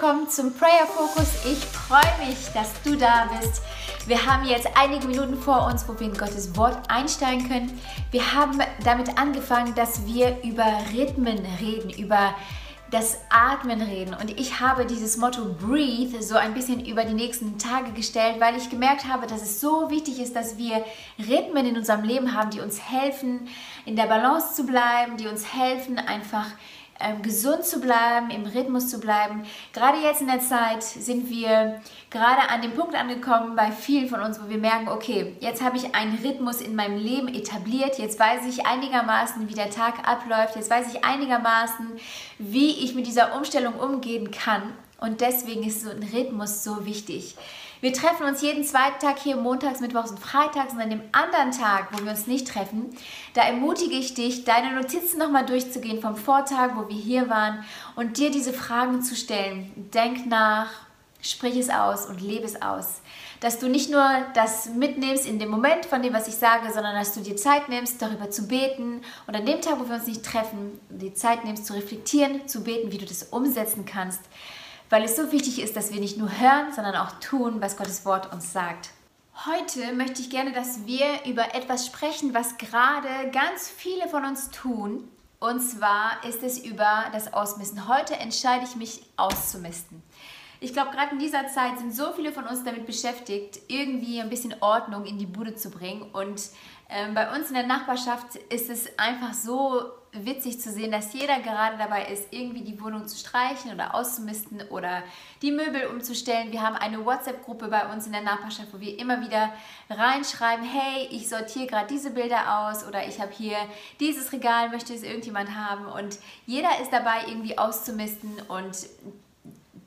willkommen zum Prayer Focus. Ich freue mich, dass du da bist. Wir haben jetzt einige Minuten vor uns, wo wir in Gottes Wort einsteigen können. Wir haben damit angefangen, dass wir über Rhythmen reden, über das Atmen reden. Und ich habe dieses Motto Breathe so ein bisschen über die nächsten Tage gestellt, weil ich gemerkt habe, dass es so wichtig ist, dass wir Rhythmen in unserem Leben haben, die uns helfen, in der Balance zu bleiben, die uns helfen, einfach ähm, gesund zu bleiben, im Rhythmus zu bleiben. Gerade jetzt in der Zeit sind wir gerade an dem Punkt angekommen bei vielen von uns, wo wir merken, okay, jetzt habe ich einen Rhythmus in meinem Leben etabliert, jetzt weiß ich einigermaßen, wie der Tag abläuft, jetzt weiß ich einigermaßen, wie ich mit dieser Umstellung umgehen kann. Und deswegen ist so ein Rhythmus so wichtig. Wir treffen uns jeden zweiten Tag hier montags, mittwochs und freitags und an dem anderen Tag, wo wir uns nicht treffen, da ermutige ich dich, deine Notizen nochmal durchzugehen vom Vortag, wo wir hier waren und dir diese Fragen zu stellen. Denk nach, sprich es aus und lebe es aus. Dass du nicht nur das mitnimmst in dem Moment von dem, was ich sage, sondern dass du dir Zeit nimmst, darüber zu beten und an dem Tag, wo wir uns nicht treffen, die Zeit nimmst, zu reflektieren, zu beten, wie du das umsetzen kannst weil es so wichtig ist, dass wir nicht nur hören, sondern auch tun, was Gottes Wort uns sagt. Heute möchte ich gerne, dass wir über etwas sprechen, was gerade ganz viele von uns tun. Und zwar ist es über das Ausmisten. Heute entscheide ich mich auszumisten. Ich glaube, gerade in dieser Zeit sind so viele von uns damit beschäftigt, irgendwie ein bisschen Ordnung in die Bude zu bringen. Und ähm, bei uns in der Nachbarschaft ist es einfach so witzig zu sehen, dass jeder gerade dabei ist, irgendwie die Wohnung zu streichen oder auszumisten oder die Möbel umzustellen. Wir haben eine WhatsApp-Gruppe bei uns in der Nachbarschaft, wo wir immer wieder reinschreiben, hey, ich sortiere gerade diese Bilder aus oder ich habe hier dieses Regal, möchte es irgendjemand haben und jeder ist dabei, irgendwie auszumisten und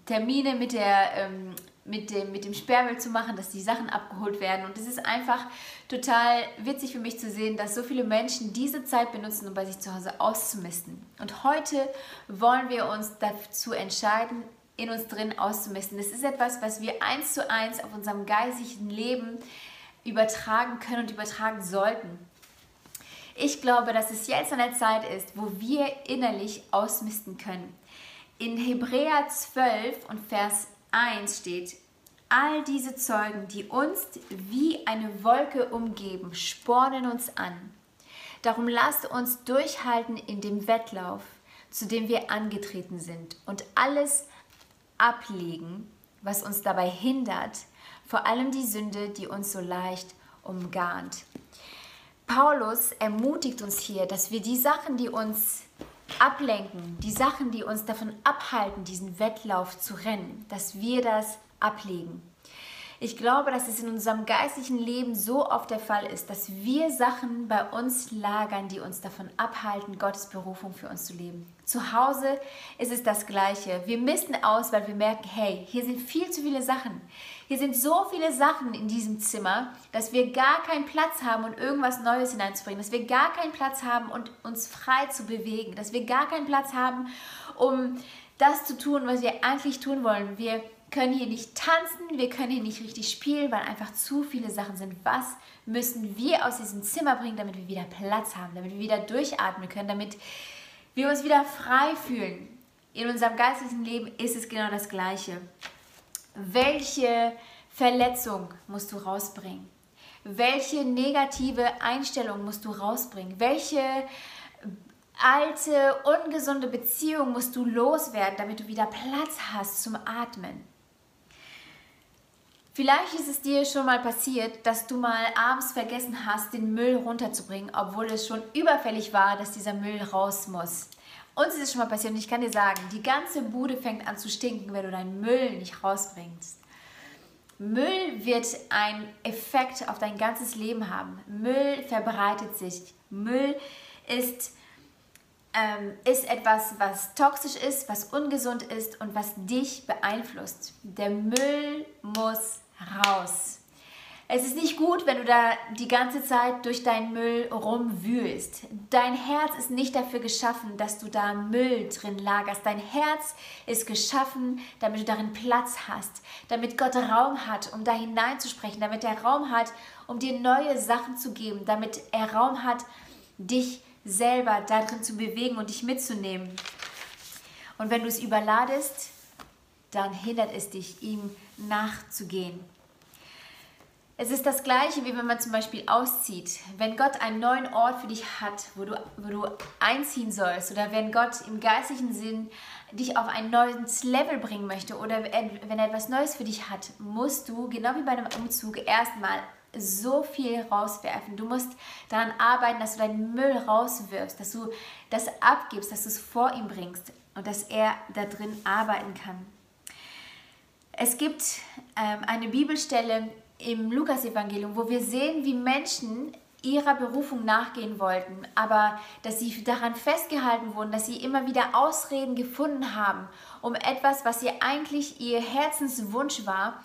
Termine mit der ähm, mit dem, mit dem Sperrmüll zu machen, dass die Sachen abgeholt werden. Und es ist einfach total witzig für mich zu sehen, dass so viele Menschen diese Zeit benutzen, um bei sich zu Hause auszumisten. Und heute wollen wir uns dazu entscheiden, in uns drin auszumisten. Das ist etwas, was wir eins zu eins auf unserem geistigen Leben übertragen können und übertragen sollten. Ich glaube, dass es jetzt an der Zeit ist, wo wir innerlich ausmisten können. In Hebräer 12 und Vers 1 steht, all diese Zeugen, die uns wie eine Wolke umgeben, spornen uns an. Darum lasst uns durchhalten in dem Wettlauf, zu dem wir angetreten sind und alles ablegen, was uns dabei hindert, vor allem die Sünde, die uns so leicht umgarnt. Paulus ermutigt uns hier, dass wir die Sachen, die uns ablenken, die Sachen, die uns davon abhalten, diesen Wettlauf zu rennen, dass wir das ablegen. Ich glaube, dass es in unserem geistlichen Leben so oft der Fall ist, dass wir Sachen bei uns lagern, die uns davon abhalten, Gottes Berufung für uns zu leben. Zu Hause ist es das Gleiche. Wir misten aus, weil wir merken, hey, hier sind viel zu viele Sachen. Hier sind so viele Sachen in diesem Zimmer, dass wir gar keinen Platz haben, um irgendwas Neues hineinzubringen. Dass wir gar keinen Platz haben, um uns frei zu bewegen. Dass wir gar keinen Platz haben, um das zu tun, was wir eigentlich tun wollen. Wir können hier nicht tanzen, wir können hier nicht richtig spielen, weil einfach zu viele Sachen sind. Was müssen wir aus diesem Zimmer bringen, damit wir wieder Platz haben, damit wir wieder durchatmen können, damit wir uns wieder frei fühlen? In unserem geistigen Leben ist es genau das Gleiche. Welche Verletzung musst du rausbringen? Welche negative Einstellung musst du rausbringen? Welche alte, ungesunde Beziehung musst du loswerden, damit du wieder Platz hast zum Atmen? Vielleicht ist es dir schon mal passiert, dass du mal abends vergessen hast, den Müll runterzubringen, obwohl es schon überfällig war, dass dieser Müll raus muss. Uns ist es schon mal passiert und ich kann dir sagen, die ganze Bude fängt an zu stinken, wenn du deinen Müll nicht rausbringst. Müll wird einen Effekt auf dein ganzes Leben haben. Müll verbreitet sich. Müll ist, ähm, ist etwas, was toxisch ist, was ungesund ist und was dich beeinflusst. Der Müll muss raus. Es ist nicht gut, wenn du da die ganze Zeit durch deinen Müll rumwühlst. Dein Herz ist nicht dafür geschaffen, dass du da Müll drin lagerst. Dein Herz ist geschaffen, damit du darin Platz hast, damit Gott Raum hat, um da hineinzusprechen, damit er Raum hat, um dir neue Sachen zu geben, damit er Raum hat, dich selber darin zu bewegen und dich mitzunehmen. Und wenn du es überladest, dann hindert es dich, ihm nachzugehen. Es ist das Gleiche, wie wenn man zum Beispiel auszieht. Wenn Gott einen neuen Ort für dich hat, wo du, wo du einziehen sollst, oder wenn Gott im geistlichen Sinn dich auf ein neues Level bringen möchte, oder wenn er etwas Neues für dich hat, musst du, genau wie bei einem Umzug, erstmal so viel rauswerfen. Du musst daran arbeiten, dass du deinen Müll rauswirfst, dass du das abgibst, dass du es vor ihm bringst und dass er da drin arbeiten kann. Es gibt ähm, eine Bibelstelle im Lukasevangelium, wo wir sehen, wie Menschen ihrer Berufung nachgehen wollten, aber dass sie daran festgehalten wurden, dass sie immer wieder Ausreden gefunden haben, um etwas, was ihr eigentlich ihr Herzenswunsch war,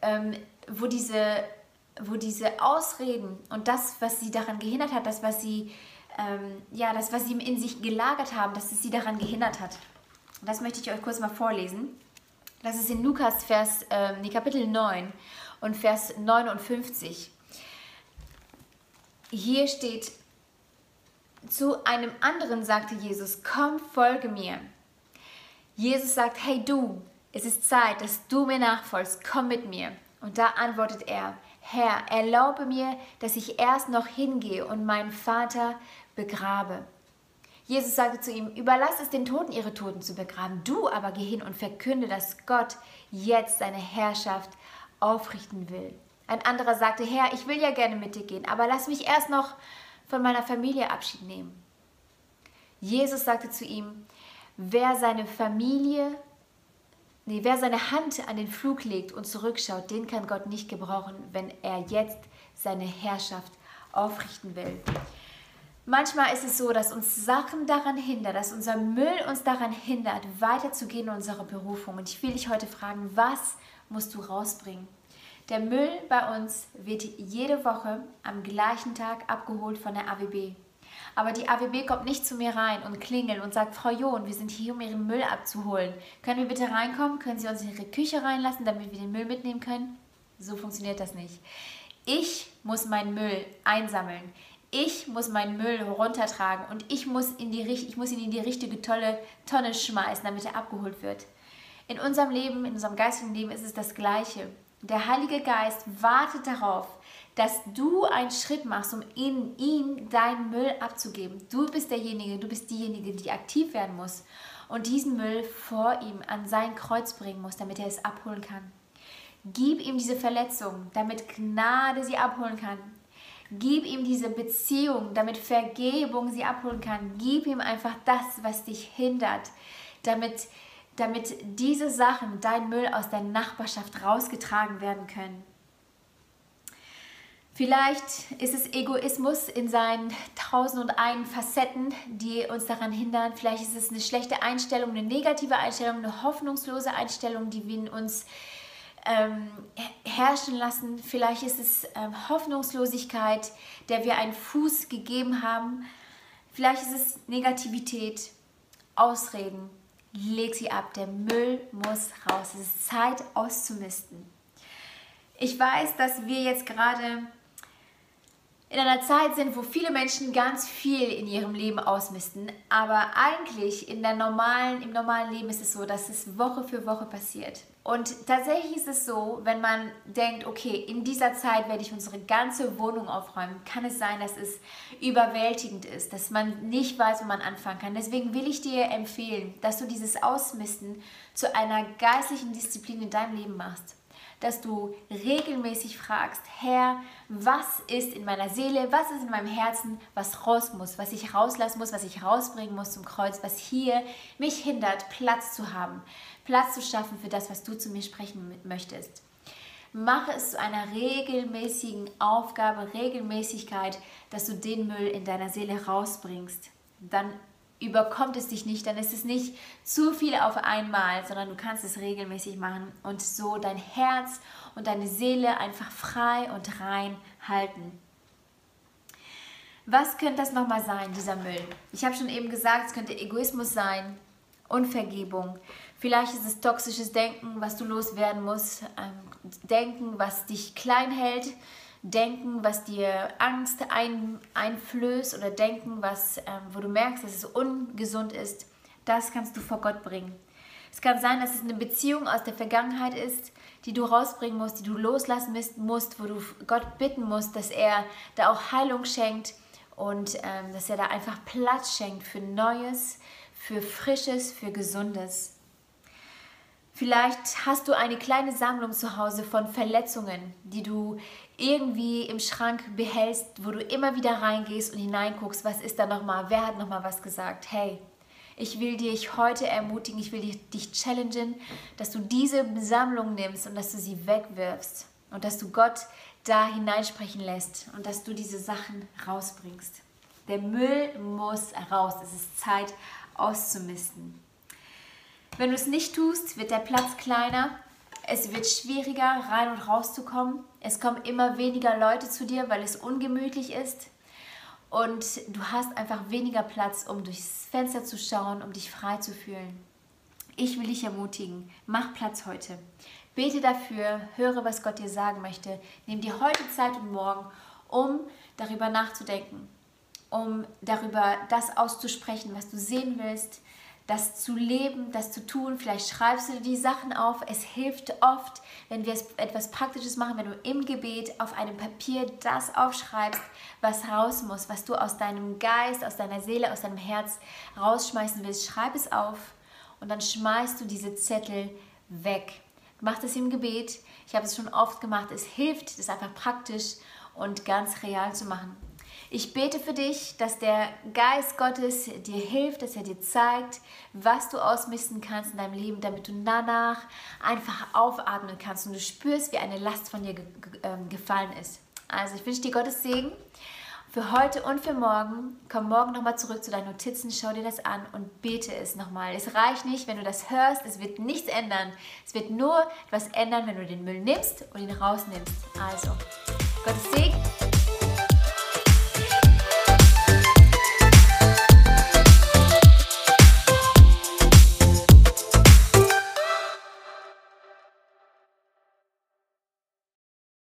ähm, wo, diese, wo diese Ausreden und das, was sie daran gehindert hat, das, was sie, ähm, ja, das, was sie in sich gelagert haben, dass es sie daran gehindert hat. Das möchte ich euch kurz mal vorlesen. Das ist in Lukas Vers, äh, nee, Kapitel 9 und Vers 59. Hier steht, zu einem anderen sagte Jesus, komm, folge mir. Jesus sagt, hey du, es ist Zeit, dass du mir nachfolgst, komm mit mir. Und da antwortet er, Herr, erlaube mir, dass ich erst noch hingehe und meinen Vater begrabe. Jesus sagte zu ihm, überlass es den Toten, ihre Toten zu begraben. Du aber geh hin und verkünde, dass Gott jetzt seine Herrschaft aufrichten will. Ein anderer sagte, Herr, ich will ja gerne mit dir gehen, aber lass mich erst noch von meiner Familie Abschied nehmen. Jesus sagte zu ihm, wer seine Familie, nee, wer seine Hand an den Flug legt und zurückschaut, den kann Gott nicht gebrauchen, wenn er jetzt seine Herrschaft aufrichten will. Manchmal ist es so, dass uns Sachen daran hindern, dass unser Müll uns daran hindert, weiterzugehen in unserer Berufung. Und ich will dich heute fragen, was musst du rausbringen? Der Müll bei uns wird jede Woche am gleichen Tag abgeholt von der AWB. Aber die AWB kommt nicht zu mir rein und klingelt und sagt, Frau John, wir sind hier, um Ihren Müll abzuholen. Können wir bitte reinkommen? Können Sie uns in Ihre Küche reinlassen, damit wir den Müll mitnehmen können? So funktioniert das nicht. Ich muss meinen Müll einsammeln. Ich muss meinen Müll runtertragen und ich muss, in die, ich muss ihn in die richtige tolle Tonne schmeißen, damit er abgeholt wird. In unserem Leben, in unserem geistigen Leben ist es das Gleiche. Der Heilige Geist wartet darauf, dass du einen Schritt machst, um in ihm deinen Müll abzugeben. Du bist derjenige, du bist diejenige, die aktiv werden muss und diesen Müll vor ihm an sein Kreuz bringen muss, damit er es abholen kann. Gib ihm diese Verletzung, damit Gnade sie abholen kann. Gib ihm diese Beziehung, damit Vergebung sie abholen kann. Gib ihm einfach das, was dich hindert, damit, damit diese Sachen, dein Müll aus der Nachbarschaft rausgetragen werden können. Vielleicht ist es Egoismus in seinen tausend und einen Facetten, die uns daran hindern. Vielleicht ist es eine schlechte Einstellung, eine negative Einstellung, eine hoffnungslose Einstellung, die wir in uns ähm, herrschen lassen. Vielleicht ist es ähm, Hoffnungslosigkeit, der wir einen Fuß gegeben haben. Vielleicht ist es Negativität, Ausreden. Leg sie ab. Der Müll muss raus. Es ist Zeit auszumisten. Ich weiß, dass wir jetzt gerade in einer Zeit sind, wo viele Menschen ganz viel in ihrem Leben ausmisten. Aber eigentlich in der normalen, im normalen Leben ist es so, dass es Woche für Woche passiert. Und tatsächlich ist es so, wenn man denkt, okay, in dieser Zeit werde ich unsere ganze Wohnung aufräumen, kann es sein, dass es überwältigend ist, dass man nicht weiß, wo man anfangen kann. Deswegen will ich dir empfehlen, dass du dieses Ausmisten zu einer geistlichen Disziplin in deinem Leben machst dass du regelmäßig fragst, Herr, was ist in meiner Seele, was ist in meinem Herzen, was raus muss, was ich rauslassen muss, was ich rausbringen muss zum Kreuz, was hier mich hindert, Platz zu haben, Platz zu schaffen für das, was du zu mir sprechen möchtest. Mache es zu einer regelmäßigen Aufgabe, Regelmäßigkeit, dass du den Müll in deiner Seele rausbringst. Dann überkommt es dich nicht, dann ist es nicht zu viel auf einmal, sondern du kannst es regelmäßig machen und so dein Herz und deine Seele einfach frei und rein halten. Was könnte das nochmal sein, dieser Müll? Ich habe schon eben gesagt, es könnte Egoismus sein, Unvergebung. Vielleicht ist es toxisches Denken, was du loswerden musst. Ähm, Denken, was dich klein hält. Denken, was dir Angst ein, einflößt oder Denken, was, ähm, wo du merkst, dass es ungesund ist. Das kannst du vor Gott bringen. Es kann sein, dass es eine Beziehung aus der Vergangenheit ist, die du rausbringen musst, die du loslassen musst, wo du Gott bitten musst, dass er da auch Heilung schenkt und ähm, dass er da einfach Platz schenkt für Neues, für Frisches, für Gesundes. Vielleicht hast du eine kleine Sammlung zu Hause von Verletzungen, die du irgendwie im Schrank behältst, wo du immer wieder reingehst und hineinguckst, was ist da nochmal, wer hat nochmal was gesagt. Hey, ich will dich heute ermutigen, ich will dich challengen, dass du diese Sammlung nimmst und dass du sie wegwirfst und dass du Gott da hineinsprechen lässt und dass du diese Sachen rausbringst. Der Müll muss raus. Es ist Zeit auszumisten. Wenn du es nicht tust, wird der Platz kleiner. Es wird schwieriger, rein und rauszukommen. Es kommen immer weniger Leute zu dir, weil es ungemütlich ist. Und du hast einfach weniger Platz, um durchs Fenster zu schauen, um dich frei zu fühlen. Ich will dich ermutigen, mach Platz heute. Bete dafür, höre, was Gott dir sagen möchte. Nimm dir heute Zeit und morgen, um darüber nachzudenken, um darüber das auszusprechen, was du sehen willst, das zu leben, das zu tun. Vielleicht schreibst du die Sachen auf. Es hilft oft, wenn wir etwas Praktisches machen, wenn du im Gebet auf einem Papier das aufschreibst, was raus muss, was du aus deinem Geist, aus deiner Seele, aus deinem Herz rausschmeißen willst. Schreib es auf und dann schmeißt du diese Zettel weg. Mach das im Gebet. Ich habe es schon oft gemacht. Es hilft, das einfach praktisch und ganz real zu machen. Ich bete für dich, dass der Geist Gottes dir hilft, dass er dir zeigt, was du ausmisten kannst in deinem Leben, damit du danach einfach aufatmen kannst und du spürst, wie eine Last von dir ähm, gefallen ist. Also ich wünsche dir Gottes Segen für heute und für morgen. Komm morgen nochmal zurück zu deinen Notizen, schau dir das an und bete es nochmal. Es reicht nicht, wenn du das hörst, es wird nichts ändern. Es wird nur etwas ändern, wenn du den Müll nimmst und ihn rausnimmst. Also, Gottes Segen